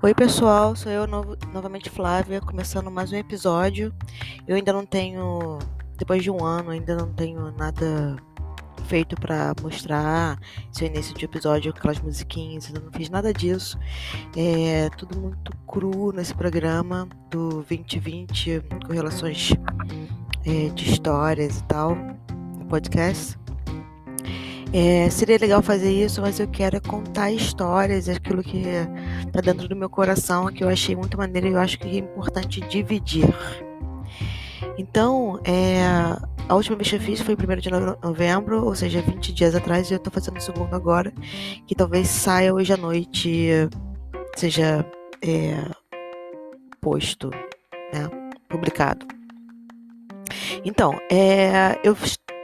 Oi, pessoal, sou eu novamente Flávia, começando mais um episódio. Eu ainda não tenho, depois de um ano, ainda não tenho nada feito para mostrar seu início de episódio, aquelas musiquinhas, ainda não fiz nada disso. É tudo muito cru nesse programa do 2020, com relações é, de histórias e tal, podcast. É, seria legal fazer isso, mas eu quero contar histórias, aquilo que está dentro do meu coração, que eu achei muito maneiro e eu acho que é importante dividir. Então, é, a última vez que eu fiz foi 1 de novembro, ou seja, 20 dias atrás, e eu estou fazendo o segundo agora, que talvez saia hoje à noite, seja é, posto, né, publicado. Então, é, eu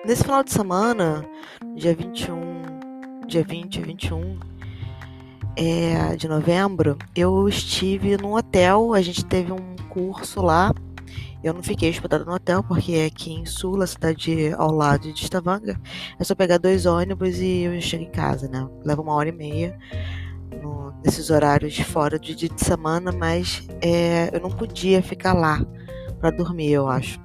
Nesse final de semana, dia 21, dia 20 e 21 é, de novembro, eu estive num hotel, a gente teve um curso lá. Eu não fiquei hospedada no hotel, porque é aqui em Sula, cidade ao lado de Estavanga. É só pegar dois ônibus e eu chego em casa, né? Leva uma hora e meia no, nesses horários fora de dia de semana, mas é, eu não podia ficar lá para dormir, eu acho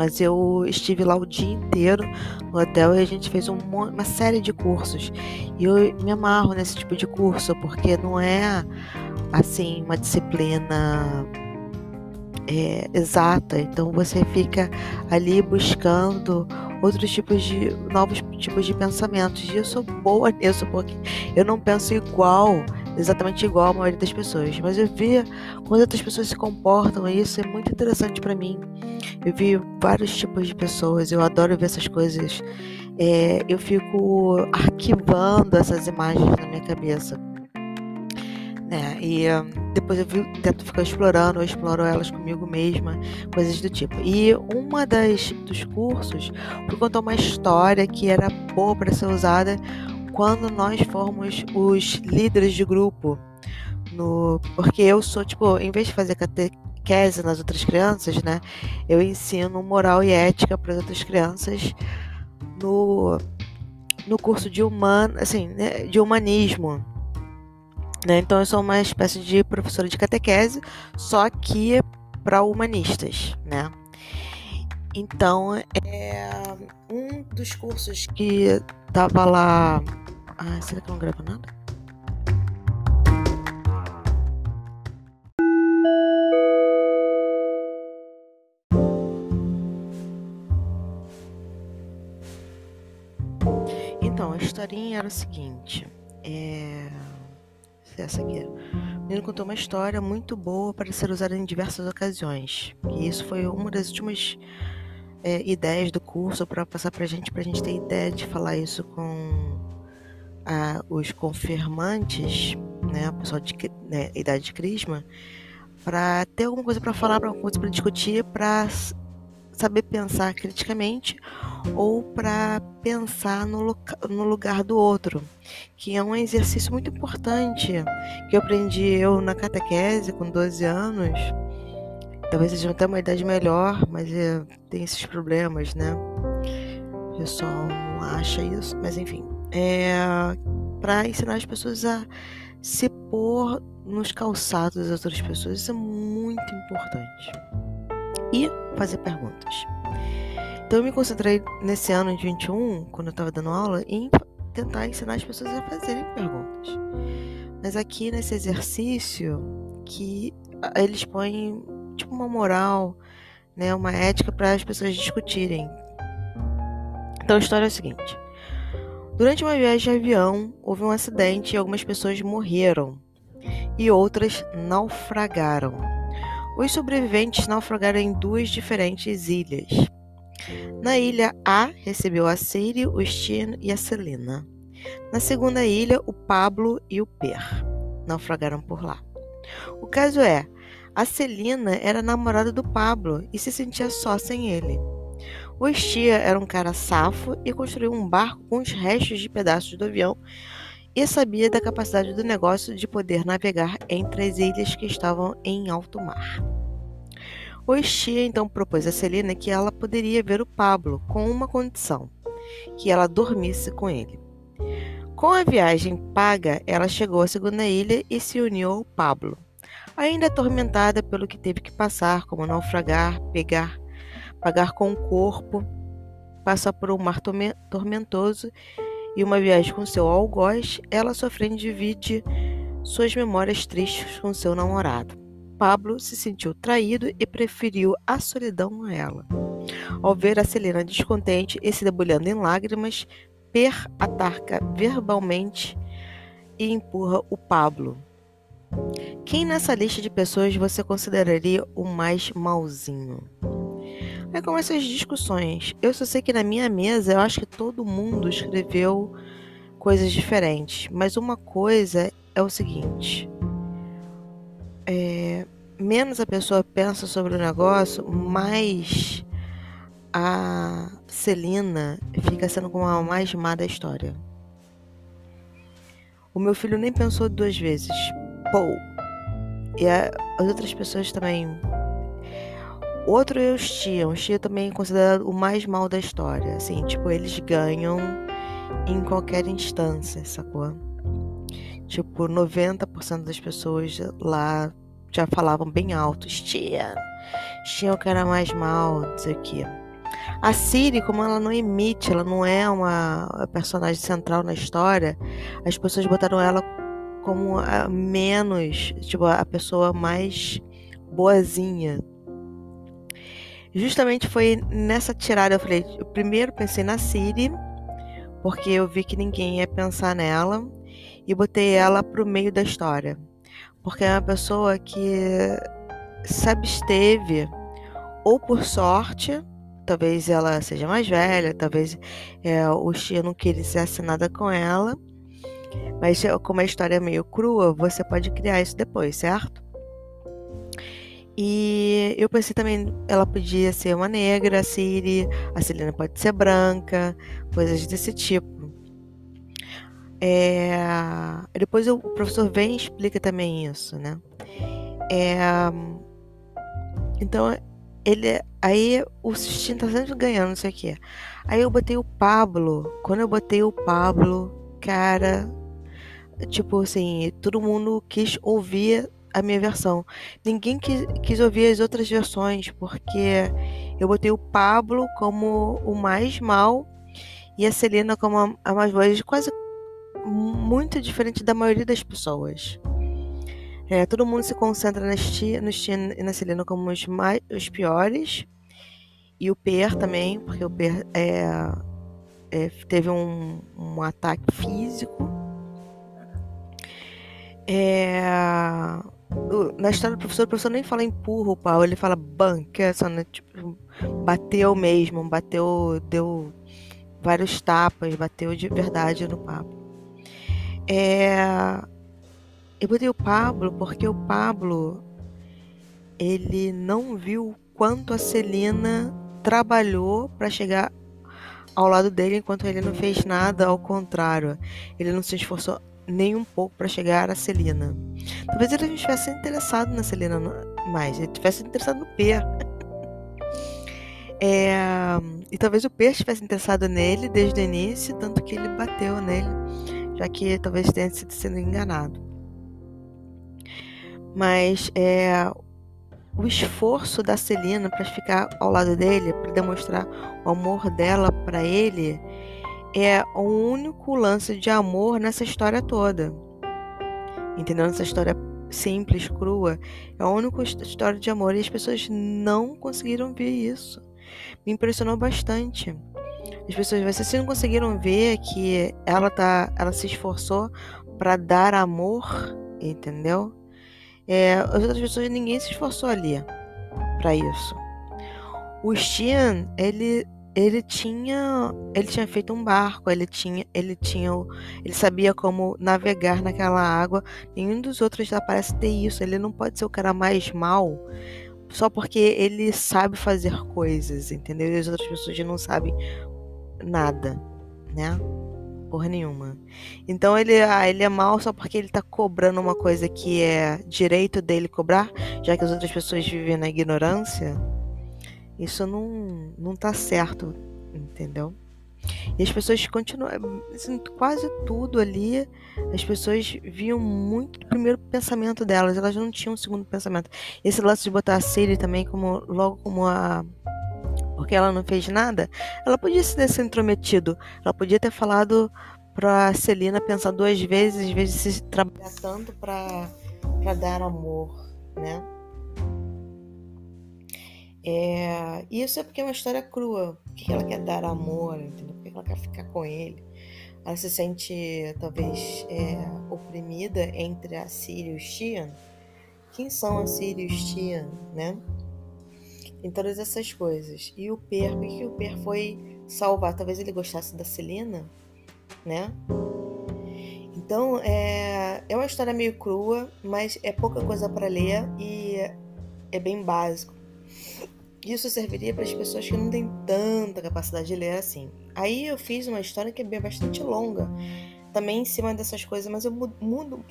mas eu estive lá o dia inteiro no hotel e a gente fez um, uma série de cursos. E eu me amarro nesse tipo de curso, porque não é assim uma disciplina é, exata. Então você fica ali buscando outros tipos de novos tipos de pensamentos. E eu sou boa nisso, porque eu não penso igual exatamente igual a maioria das pessoas, mas eu vi como outras pessoas se comportam e isso é muito interessante para mim. Eu vi vários tipos de pessoas, eu adoro ver essas coisas. É, eu fico arquivando essas imagens na minha cabeça. Né? E um, depois eu tento ficar explorando, eu exploro elas comigo mesma, coisas do tipo. E uma das dos cursos foi contar uma história que era boa para ser usada quando nós formos os líderes de grupo. No, porque eu sou, tipo, em vez de fazer catequese nas outras crianças, né? Eu ensino moral e ética para as outras crianças no, no curso de humano, assim, né, de humanismo. Né? Então eu sou uma espécie de professora de catequese, só que para humanistas, né? Então, é um dos cursos que tava lá ah, será que eu não gravo nada? Então, a historinha era o seguinte. É... Essa aqui. O menino contou uma história muito boa para ser usada em diversas ocasiões. E isso foi uma das últimas é, ideias do curso para passar para gente, para a gente ter ideia de falar isso com os confirmantes, né, o pessoal de né, idade de crisma, para ter alguma coisa para falar, alguma coisa para discutir, para saber pensar criticamente ou para pensar no, no, lugar do outro, que é um exercício muito importante que eu aprendi eu na catequese com 12 anos. Talvez seja até uma idade melhor, mas é, tem esses problemas, né? O pessoal não acha isso, mas enfim é, para ensinar as pessoas a se pôr nos calçados das outras pessoas. Isso é muito importante. E fazer perguntas. Então eu me concentrei nesse ano de 21, quando eu estava dando aula, em tentar ensinar as pessoas a fazerem perguntas. Mas aqui nesse exercício que eles põem tipo uma moral, né, uma ética para as pessoas discutirem. Então a história é a seguinte: Durante uma viagem de avião, houve um acidente e algumas pessoas morreram e outras naufragaram. Os sobreviventes naufragaram em duas diferentes ilhas. Na ilha A, recebeu a Siri, o Stino e a Celina. Na segunda ilha, o Pablo e o Per naufragaram por lá. O caso é, a Celina era namorada do Pablo e se sentia só sem ele. O Estia era um cara safo e construiu um barco com os restos de pedaços do avião e sabia da capacidade do negócio de poder navegar entre as ilhas que estavam em alto mar. O Estia então propôs a Celina que ela poderia ver o Pablo com uma condição: que ela dormisse com ele. Com a viagem paga, ela chegou à segunda ilha e se uniu ao Pablo. Ainda atormentada pelo que teve que passar, como naufragar, pegar, pagar com o corpo, passar por um mar tormentoso e uma viagem com seu algoz, ela sofrendo divide suas memórias tristes com seu namorado. Pablo se sentiu traído e preferiu a solidão a ela. Ao ver a Celina descontente e se debulhando em lágrimas, Per ataca verbalmente e empurra o Pablo. Quem nessa lista de pessoas você consideraria o mais malzinho? Aí começam as discussões. Eu só sei que na minha mesa eu acho que todo mundo escreveu coisas diferentes. Mas uma coisa é o seguinte: é, menos a pessoa pensa sobre o negócio, mais a Celina fica sendo como a mais má da história. O meu filho nem pensou duas vezes. Pô. E a, as outras pessoas também. Outro é o Stia. O Stia também é considerado o mais mal da história. Assim, tipo, eles ganham em qualquer instância, sacou? Tipo, 90% das pessoas lá já falavam bem alto. Stia. Stia é o cara mais mal, não sei o que. A Siri, como ela não emite, ela não é uma personagem central na história, as pessoas botaram ela como a menos, tipo, a pessoa mais boazinha. Justamente foi nessa tirada eu falei, eu primeiro pensei na Siri, porque eu vi que ninguém ia pensar nela, e botei ela pro meio da história. Porque é uma pessoa que se absteve, ou por sorte, talvez ela seja mais velha, talvez é, o Xia não quisesse nada com ela. Mas como a história é meio crua, você pode criar isso depois, certo? E eu pensei também, ela podia ser uma negra, a Siri, a Celina pode ser branca, coisas desse tipo. É... Depois o professor vem e explica também isso, né? É... Então ele aí o Sistine tá sempre ganhando, não sei o que. Aí eu botei o Pablo. Quando eu botei o Pablo, cara, tipo assim, todo mundo quis ouvir a minha versão. Ninguém quis, quis ouvir as outras versões, porque eu botei o Pablo como o mais mal e a Celina como a, a mais boa, quase muito diferente da maioria das pessoas. É, todo mundo se concentra nas tia, nos tia e na Celina como os, mais, os piores. E o Per também, porque o Per é, é, teve um, um ataque físico. É, na história do professor, o professor nem fala empurra o pau, ele fala só, né, tipo, bateu mesmo, bateu, deu vários tapas, bateu de verdade no papo. É, eu botei o Pablo porque o Pablo ele não viu quanto a Celina trabalhou para chegar ao lado dele enquanto ele não fez nada, ao contrário, ele não se esforçou nem um pouco para chegar a Celina. Talvez ele não estivesse interessado na Celina mais, ele estivesse interessado no P. É, e talvez o P estivesse interessado nele desde o início, tanto que ele bateu nele, já que talvez tenha sido sendo enganado. Mas é, o esforço da Celina para ficar ao lado dele, para demonstrar o amor dela para ele, é o único lance de amor nessa história toda. Entendeu? Essa história simples, crua, é a única história de amor e as pessoas não conseguiram ver isso. Me impressionou bastante. As pessoas, vocês não conseguiram ver que ela tá, ela se esforçou para dar amor, entendeu? É, as outras pessoas, ninguém se esforçou ali para isso. O Stian, ele ele tinha ele tinha feito um barco, ele tinha ele tinha ele sabia como navegar naquela água. Nenhum dos outros parece ter isso. Ele não pode ser o cara mais mal só porque ele sabe fazer coisas, entendeu? E as outras pessoas não sabem nada, né? porra nenhuma. Então ele, ah, ele é mal só porque ele tá cobrando uma coisa que é direito dele cobrar, já que as outras pessoas vivem na ignorância. Isso não, não tá certo, entendeu? E as pessoas continuam, assim, quase tudo ali, as pessoas viam muito o primeiro pensamento delas, elas não tinham um segundo pensamento. Esse lance de botar a Siri também como logo como a porque ela não fez nada, ela podia ter se intrometido, ela podia ter falado pra Celina pensar duas vezes, às vezes se trabalhar tanto para para dar amor, né? É, isso é porque é uma história crua. Porque ela quer dar amor, entendeu? Porque ela quer ficar com ele. Ela se sente, talvez, é, oprimida entre a Síria e o Tian. Quem são a Síria e o Tian, né? Em todas essas coisas. E o Per, por que o Per foi salvar? Talvez ele gostasse da Celina, né? Então, é, é uma história meio crua, mas é pouca coisa para ler e é bem básico. Isso serviria para as pessoas que não têm tanta capacidade de ler assim. Aí eu fiz uma história que é bastante longa, também em cima dessas coisas, mas eu mudo,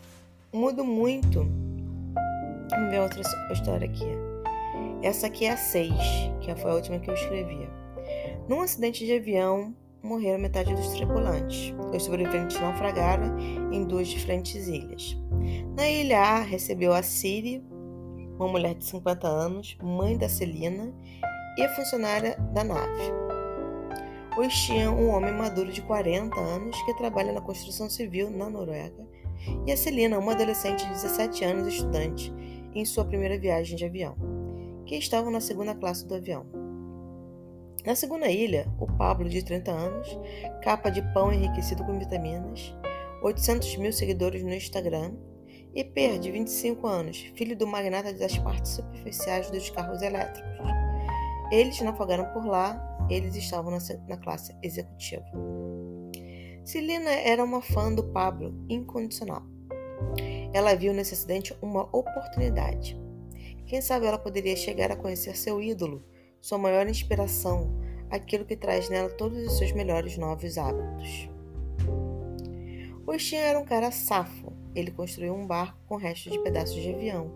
mudo muito. Vamos ver outra história aqui. Essa aqui é a 6, que foi a última que eu escrevi. Num acidente de avião, morreram metade dos tripulantes. Os sobreviventes naufragaram em duas diferentes ilhas. Na ilha A, recebeu a Siri, uma mulher de 50 anos, mãe da Celina e funcionária da nave. Os tinham um homem maduro de 40 anos que trabalha na construção civil na Noruega, e a Celina, uma adolescente de 17 anos, estudante, em sua primeira viagem de avião, que estavam na segunda classe do avião. Na segunda ilha, o Pablo, de 30 anos, capa de pão enriquecido com vitaminas, 800 mil seguidores no Instagram e Per, de 25 anos, filho do magnata das partes superficiais dos carros elétricos. Eles naufragaram por lá, eles estavam na, classe executiva. Celina era uma fã do Pablo incondicional. Ela viu nesse acidente uma oportunidade. Quem sabe ela poderia chegar a conhecer seu ídolo, sua maior inspiração, aquilo que traz nela todos os seus melhores novos hábitos. O era um cara safo, ele construiu um barco com restos de pedaços de avião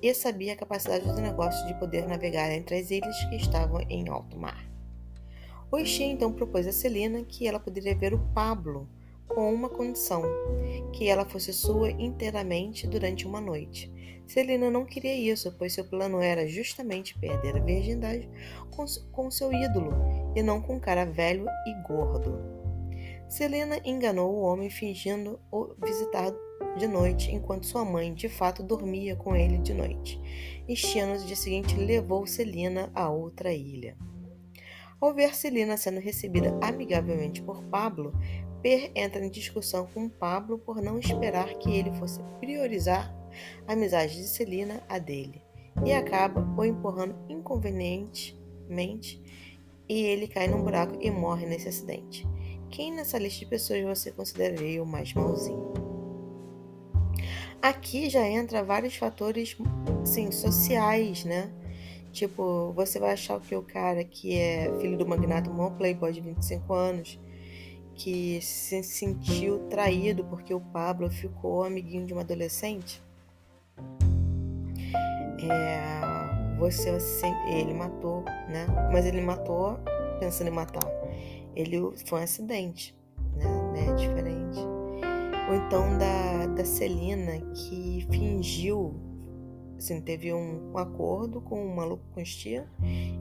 e sabia a capacidade do negócio de poder navegar entre as ilhas que estavam em alto mar. Oxi então propôs a Celina que ela poderia ver o Pablo com uma condição, que ela fosse sua inteiramente durante uma noite. Celina não queria isso, pois seu plano era justamente perder a virgindade com, com seu ídolo e não com um cara velho e gordo. Celina enganou o homem fingindo o visitar de noite, enquanto sua mãe de fato dormia com ele de noite. E Xena, no dia seguinte, levou Celina a outra ilha. Ao ver Celina sendo recebida amigavelmente por Pablo, Per entra em discussão com Pablo por não esperar que ele fosse priorizar a amizade de Celina a dele, e acaba o empurrando inconvenientemente e ele cai num buraco e morre nesse acidente. Quem nessa lista de pessoas você consideraria o mais malzinho? Aqui já entra vários fatores, assim, sociais, né? Tipo, você vai achar que o cara que é filho do magnata, um playboy de 25 anos, que se sentiu traído porque o Pablo ficou amiguinho de uma adolescente, é, você assim, ele matou, né? Mas ele matou pensando em matar. Ele foi um acidente, né? É diferente ou então da, da Celina, que fingiu, assim, teve um, um acordo com um maluco com estia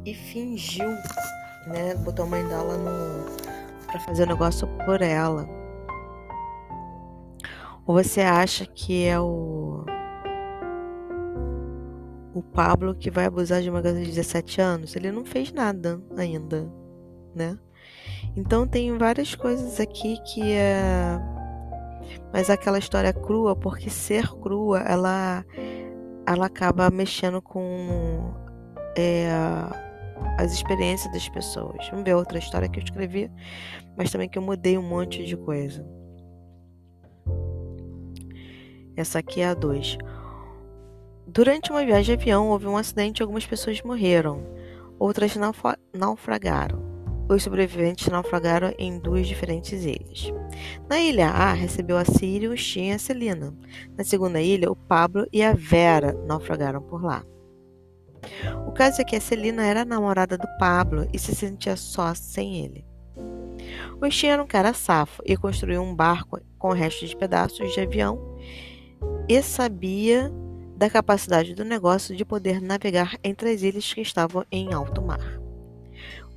e fingiu, né, botou a mãe dela no para fazer o um negócio por ela. Ou você acha que é o o Pablo que vai abusar de uma garota de 17 anos? Ele não fez nada ainda, né? Então tem várias coisas aqui que é mas aquela história crua, porque ser crua, ela, ela acaba mexendo com é, as experiências das pessoas. Vamos ver outra história que eu escrevi, mas também que eu mudei um monte de coisa. Essa aqui é a 2. Durante uma viagem de avião, houve um acidente e algumas pessoas morreram. Outras naufragaram os sobreviventes naufragaram em duas diferentes ilhas. Na ilha A, recebeu a Síria, o Shin e a Celina. Na segunda ilha, o Pablo e a Vera naufragaram por lá. O caso é que a Celina era a namorada do Pablo e se sentia só sem ele. O Shin era um cara safo e construiu um barco com restos de pedaços de avião e sabia da capacidade do negócio de poder navegar entre as ilhas que estavam em alto mar.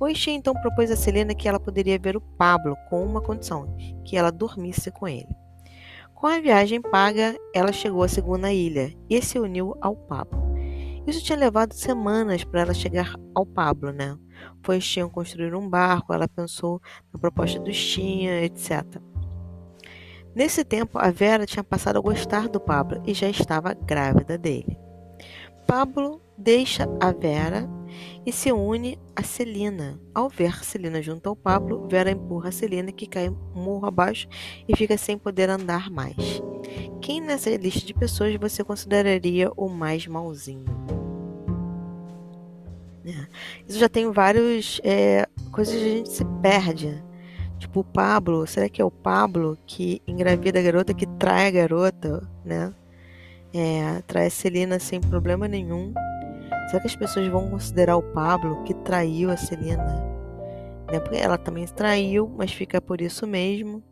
O Ixi então propôs a Selena que ela poderia ver o Pablo com uma condição, que ela dormisse com ele. Com a viagem paga, ela chegou à segunda ilha e se uniu ao Pablo. Isso tinha levado semanas para ela chegar ao Pablo, né? Pois tinham construído um barco, ela pensou na proposta do Stinha, etc. Nesse tempo, a Vera tinha passado a gostar do Pablo e já estava grávida dele. Pablo deixa a Vera e se une a Celina. Ao ver Celina junto ao Pablo, Vera empurra a Celina que cai morro abaixo e fica sem poder andar mais. Quem nessa lista de pessoas você consideraria o mais malzinho? É. Isso já tem várias é, coisas que a gente se perde. Tipo, o Pablo, será que é o Pablo que engravida a garota, que trai a garota, né? É, trai a Celina sem problema nenhum. Será que as pessoas vão considerar o Pablo que traiu a Celina? Né? Porque ela também traiu, mas fica por isso mesmo.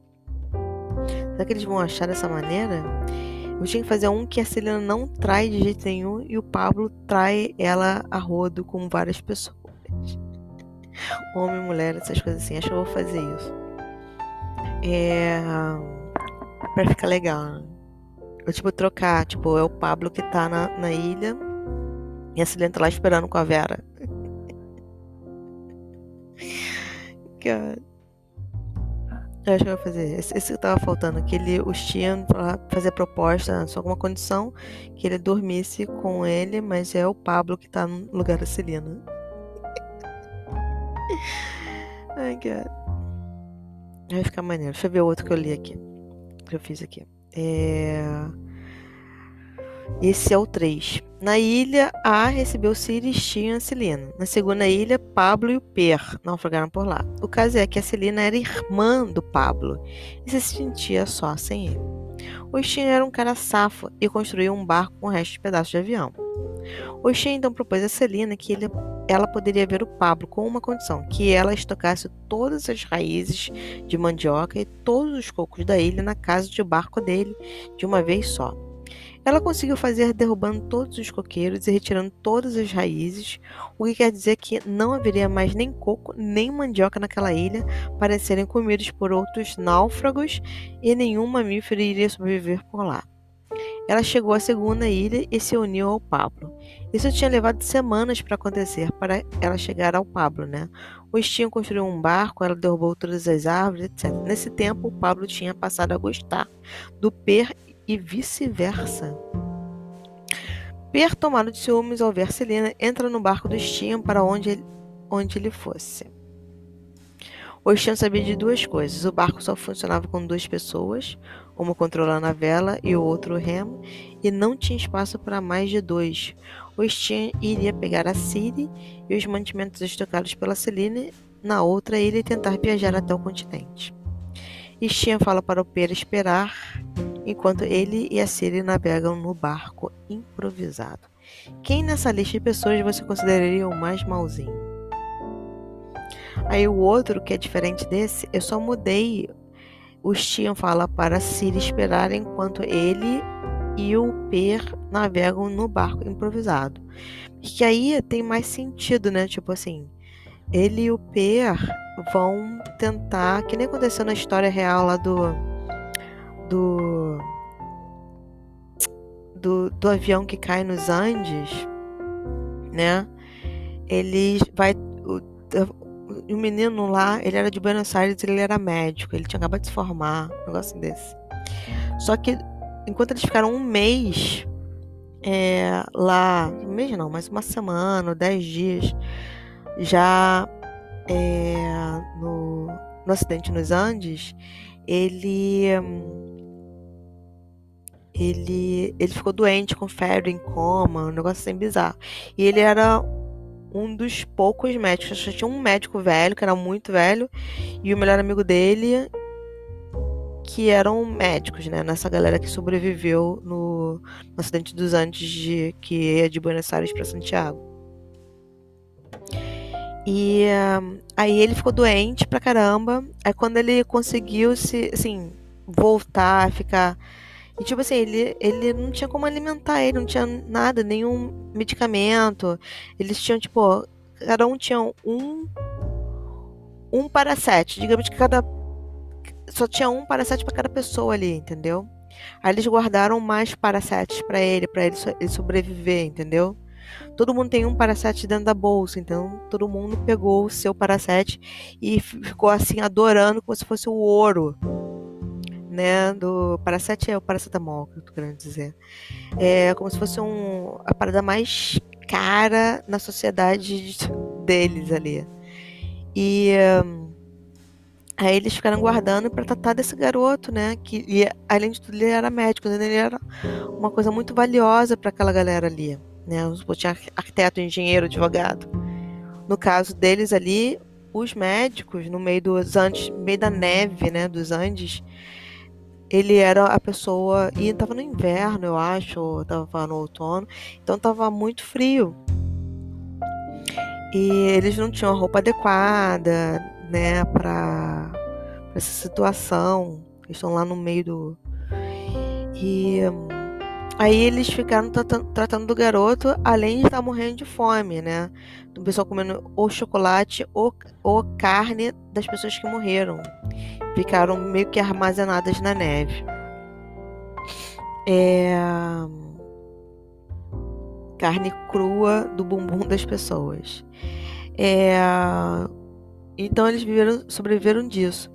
Será que eles vão achar dessa maneira? Eu tinha que fazer um que a Celina não trai de jeito nenhum e o Pablo trai ela a rodo com várias pessoas. Homem, mulher, essas coisas assim. Acho que eu vou fazer isso. É. Pra ficar legal. Né? Eu, tipo, trocar. Tipo, é o Pablo que tá na, na ilha. E a Celina tá lá esperando com a Vera. Cara. Eu acho que eu vou fazer. Esse, esse que tava faltando. Que ele, os tinham pra fazer proposta, só com uma condição. Que ele dormisse com ele, mas é o Pablo que tá no lugar da Celina. Ai, cara. Vai ficar maneiro. Deixa eu ver o outro que eu li aqui. Que eu fiz aqui. É... Esse é o 3. Na ilha A recebeu Sirius, Tia e Celina. Na segunda ilha, Pablo e o Per naufragaram por lá. O caso é que a Celina era irmã do Pablo e se sentia só sem ele. O Shin era um cara safo e construiu um barco com o resto de pedaços de avião. O Shin então propôs a Celina que ele ela poderia ver o Pablo com uma condição, que ela estocasse todas as raízes de mandioca e todos os cocos da ilha na casa de barco dele de uma vez só. Ela conseguiu fazer derrubando todos os coqueiros e retirando todas as raízes, o que quer dizer que não haveria mais nem coco nem mandioca naquela ilha para serem comidos por outros náufragos e nenhum mamífero iria sobreviver por lá. Ela chegou à segunda ilha e se uniu ao Pablo. Isso tinha levado semanas para acontecer, para ela chegar ao Pablo, né? O tinham construiu um barco, ela derrubou todas as árvores, etc. Nesse tempo, o Pablo tinha passado a gostar do Per e vice-versa. Per, tomado de ciúmes ao ver Celina, entra no barco do Stian para onde ele, onde ele fosse. O Stian sabia de duas coisas. O barco só funcionava com duas pessoas, uma controlando a vela e o outro o remo, e não tinha espaço para mais de dois. O Stian iria pegar a Ciri e os mantimentos estocados pela Celine na outra ilha e tentar viajar até o continente. Stian fala para o Pera esperar enquanto ele e a Ciri navegam no barco improvisado. Quem nessa lista de pessoas você consideraria o mais malzinho? Aí o outro, que é diferente desse, eu só mudei o Stian fala para Siri esperar enquanto ele e o Per navegam no barco improvisado. Que aí tem mais sentido, né? Tipo assim, ele e o Per vão tentar, que nem aconteceu na história real lá do do do, do avião que cai nos Andes, né? Ele vai o, o menino lá, ele era de Buenos Aires, ele era médico, ele tinha acabado de se formar, um negócio desse. Só que enquanto eles ficaram um mês é, lá, um mês não, mas uma semana, dez dias, já é, no, no acidente nos Andes, ele ele ele ficou doente com febre, em coma, um negócio assim bizarro. E ele era um dos poucos médicos. Só tinha um médico velho, que era muito velho, e o melhor amigo dele, que eram médicos, né? Nessa galera que sobreviveu no, no acidente dos Andes, de, que ia de Buenos Aires para Santiago. E aí ele ficou doente pra caramba. Aí quando ele conseguiu se, assim, voltar, ficar. E tipo assim, ele, ele não tinha como alimentar ele, não tinha nada, nenhum medicamento. Eles tinham, tipo, cada um tinha um. Um para sete. Digamos que cada. Só tinha um para sete para cada pessoa ali, entendeu? Aí eles guardaram mais para sete para ele, para ele, ele sobreviver, entendeu? Todo mundo tem um paraset dentro da bolsa, então todo mundo pegou o seu paraset e ficou assim adorando como se fosse o ouro, né? Do paraset é o paracetamol, que eu tô querendo dizer. É como se fosse um, a parada mais cara na sociedade deles ali. E um, aí eles ficaram guardando para tratar desse garoto, né? Que e, além de tudo ele era médico, né? ele era uma coisa muito valiosa para aquela galera ali né? Tinha arquiteto, engenheiro, advogado. No caso deles ali, os médicos, no meio dos Andes, meio da neve, né, dos Andes, ele era a pessoa. E estava no inverno, eu acho, estava no outono, então estava muito frio. E eles não tinham a roupa adequada, né, para essa situação. Eles estão lá no meio do. E Aí eles ficaram tratando do garoto, além de estar morrendo de fome, né? O pessoal comendo ou chocolate ou, ou carne das pessoas que morreram. Ficaram meio que armazenadas na neve. É... Carne crua do bumbum das pessoas. É... Então eles viveram, sobreviveram disso.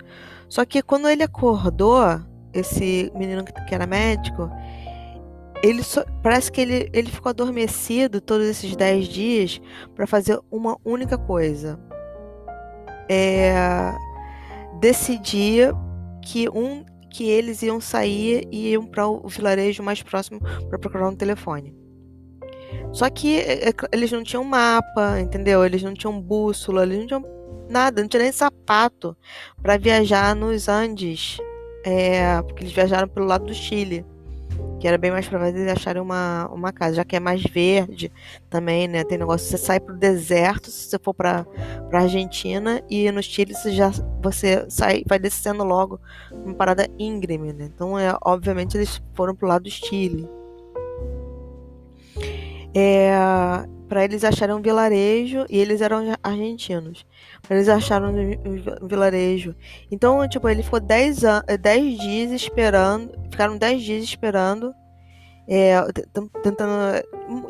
Só que quando ele acordou, esse menino que era médico, ele parece que ele, ele ficou adormecido todos esses 10 dias para fazer uma única coisa. É decidir que um que eles iam sair e iam para o vilarejo mais próximo para procurar um telefone. Só que é, é, eles não tinham mapa, entendeu? Eles não tinham bússola, eles não tinham nada, não tinha nem sapato para viajar nos Andes, é, porque eles viajaram pelo lado do Chile que era bem mais provável eles acharem uma, uma casa, já que é mais verde também, né? Tem negócio, você sai pro deserto, se você for pra, pra Argentina, e no Chile você já você sai, vai descendo logo uma parada íngreme, né? Então, é, obviamente, eles foram pro lado do Chile. É, para eles acharem um vilarejo e eles eram argentinos. Eles acharam um vilarejo. Então, tipo, ele ficou 10 dez dias esperando, ficaram 10 dias esperando é, tentando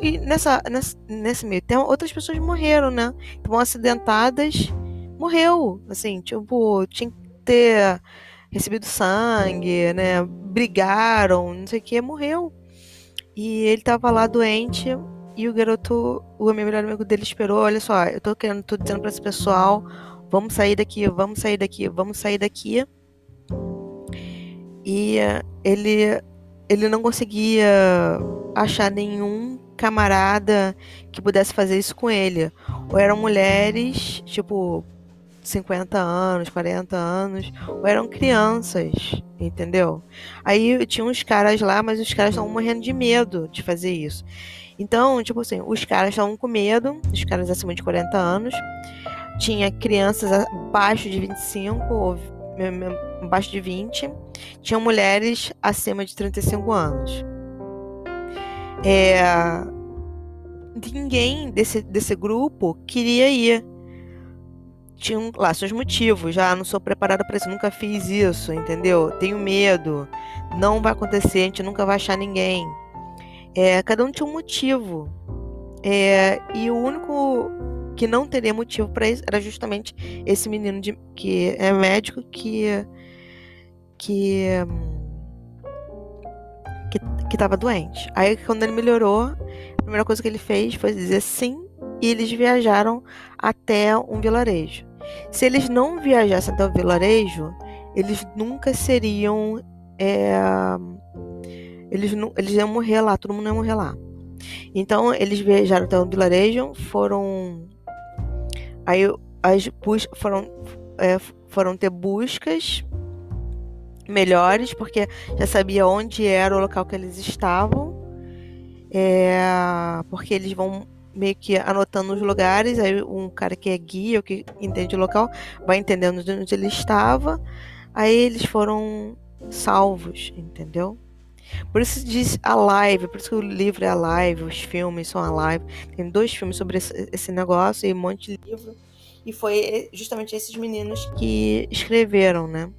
e nessa, nessa nesse meio tempo outras pessoas morreram, né? Estavam acidentadas, morreu, assim, tipo, tinha que ter recebido sangue, né? Brigaram, não sei o que, morreu. E ele tava lá doente, e o garoto, o meu melhor amigo dele esperou, olha só, eu tô querendo, tô dizendo para esse pessoal, vamos sair daqui, vamos sair daqui, vamos sair daqui. E ele ele não conseguia achar nenhum camarada que pudesse fazer isso com ele. Ou eram mulheres, tipo, 50 anos, 40 anos, ou eram crianças, entendeu? Aí tinha uns caras lá, mas os caras estavam morrendo de medo de fazer isso. Então, tipo assim, os caras estavam com medo, os caras acima de 40 anos. Tinha crianças abaixo de 25 ou abaixo de 20. Tinha mulheres acima de 35 anos. É, ninguém desse, desse grupo queria ir. Tinham lá seus motivos. Já não sou preparada para isso, nunca fiz isso, entendeu? Tenho medo. Não vai acontecer, a gente nunca vai achar ninguém. É, cada um tinha um motivo. É, e o único que não teria motivo para isso era justamente esse menino de, que é médico que que que, que doente. Aí quando ele melhorou, a primeira coisa que ele fez foi dizer sim e eles viajaram até um vilarejo. Se eles não viajassem até o vilarejo, eles nunca seriam é, eles, não, eles iam morrer lá, todo mundo ia morrer lá. Então eles viajaram até o vilarejo, foram. Aí as bus foram, é, foram ter buscas melhores, porque já sabia onde era o local que eles estavam. É, porque eles vão meio que anotando os lugares, aí um cara que é guia, que entende o local, vai entendendo onde ele estava, aí eles foram salvos, entendeu? Por isso diz a live, por isso que o livro é a live, os filmes são a live. Tem dois filmes sobre esse, negócio e um monte de livro. E foi justamente esses meninos que escreveram, né?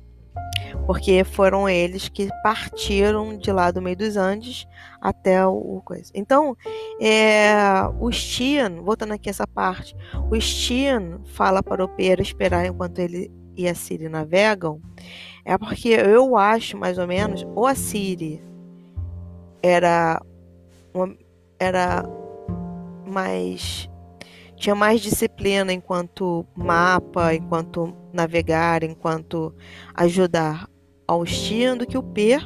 Porque foram eles que partiram de lá do meio dos Andes até o coisa. Então, é, o Stian, voltando aqui essa parte, o Stian fala para o Pedro esperar enquanto ele e a Siri navegam, é porque eu acho mais ou menos, ou a Siri era uma, era mais tinha mais disciplina enquanto mapa, enquanto navegar, enquanto ajudar ao Stian do que o P.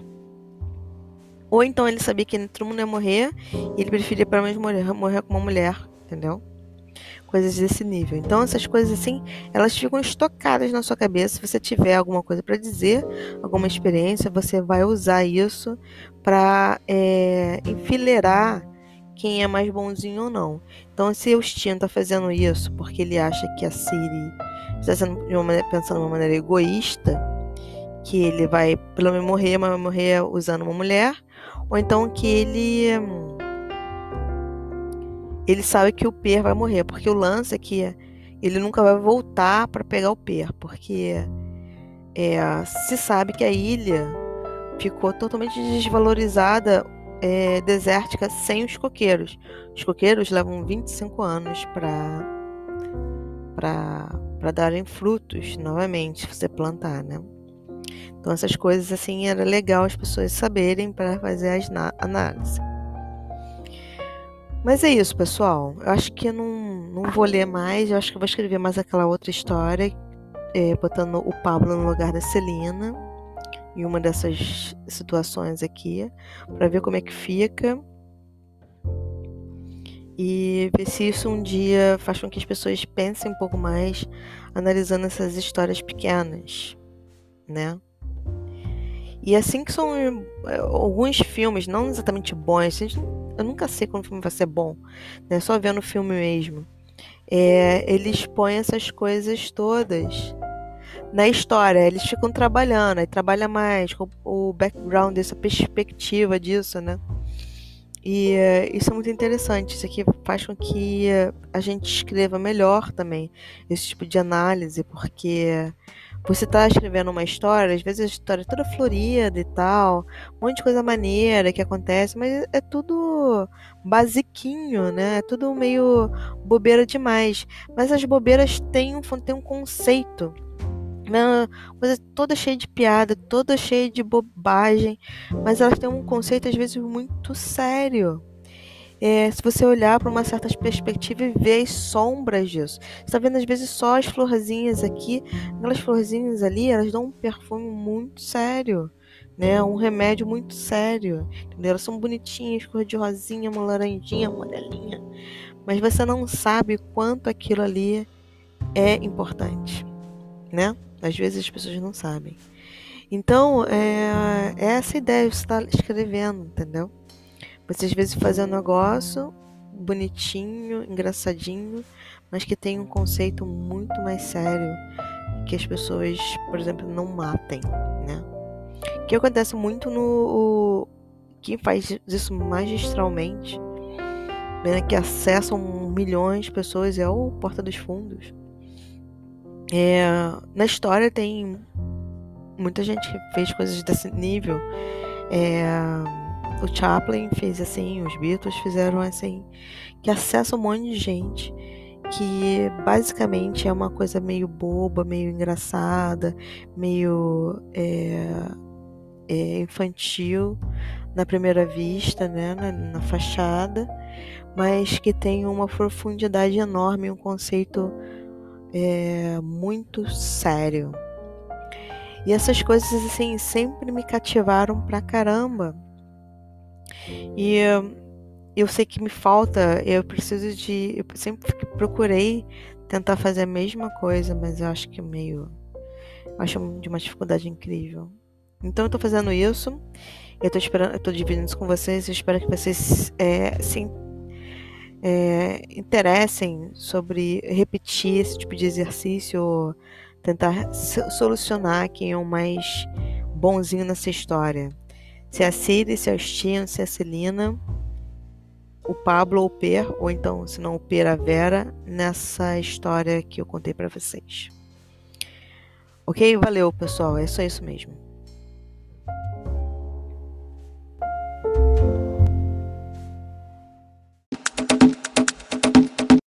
Ou então ele sabia que todo mundo ia morrer e ele preferia pelo menos morrer, morrer com uma mulher, entendeu? Coisas desse nível. Então essas coisas assim, elas ficam estocadas na sua cabeça. Se você tiver alguma coisa para dizer, alguma experiência, você vai usar isso para é, enfileirar quem é mais bonzinho ou não. Então, se o Steam está fazendo isso porque ele acha que a Siri está sendo maneira, pensando de uma maneira egoísta, que ele vai pelo menos morrer, mas vai morrer usando uma mulher, ou então que ele ele sabe que o Per vai morrer, porque o lance é que ele nunca vai voltar para pegar o Per, porque é, se sabe que a ilha ficou totalmente desvalorizada, é, desértica, sem os coqueiros. Os coqueiros levam 25 anos para para darem frutos novamente, você plantar, né? Então essas coisas assim era legal as pessoas saberem para fazer as análises. Mas é isso, pessoal. Eu acho que não, não vou ler mais. Eu acho que eu vou escrever mais aquela outra história, é, botando o Pablo no lugar da Celina em uma dessas situações aqui, para ver como é que fica e ver se isso um dia faz com que as pessoas pensem um pouco mais analisando essas histórias pequenas, né? E assim que são eh, alguns filmes, não exatamente bons, eu nunca sei quando o filme vai ser bom, né? Só vendo o filme mesmo. É, eles põem essas coisas todas na história. Eles ficam trabalhando, aí trabalha mais com o background, essa perspectiva disso, né? E uh, isso é muito interessante. Isso aqui faz com que a gente escreva melhor também esse tipo de análise, porque você está escrevendo uma história, às vezes a história é toda florida e tal, um monte de coisa maneira que acontece, mas é tudo basiquinho, né? É tudo meio bobeira demais. Mas as bobeiras têm um, têm um conceito uma coisa toda cheia de piada, toda cheia de bobagem, mas elas têm um conceito às vezes muito sério. É, se você olhar para uma certa perspectiva e ver as sombras disso, você está vendo às vezes só as florzinhas aqui, aquelas florzinhas ali, elas dão um perfume muito sério, né? Um remédio muito sério, entendeu? Elas são bonitinhas, cor de rosinha, uma laranjinha, amarelinha, mas você não sabe quanto aquilo ali é importante, né? Às vezes as pessoas não sabem. Então, é, é essa ideia você está escrevendo, entendeu? Você às vezes faz um negócio bonitinho, engraçadinho, mas que tem um conceito muito mais sério que as pessoas, por exemplo, não matem, né? Que acontece muito no o, quem faz isso magistralmente, né, que acessam milhões de pessoas é o Porta dos Fundos. É, na história tem muita gente que fez coisas desse nível. É, o Chaplin fez assim, os Beatles fizeram assim, que acessa um monte de gente que basicamente é uma coisa meio boba, meio engraçada, meio é, é, infantil na primeira vista, né, na, na, fachada, mas que tem uma profundidade enorme, um conceito é, muito sério. E essas coisas assim sempre me cativaram pra caramba. E eu sei que me falta, eu preciso de. Eu sempre procurei tentar fazer a mesma coisa, mas eu acho que meio. Eu acho de uma dificuldade incrível. Então eu tô fazendo isso. Eu tô esperando, eu tô dividindo isso com vocês. Eu espero que vocês é, se é, interessem sobre repetir esse tipo de exercício, tentar solucionar quem é o mais bonzinho nessa história. Se é a Siri, se é o Stian, se é a Celina, o Pablo ou o Per, ou então, se não o Per, a Vera, nessa história que eu contei para vocês. Ok? Valeu, pessoal. É só isso mesmo.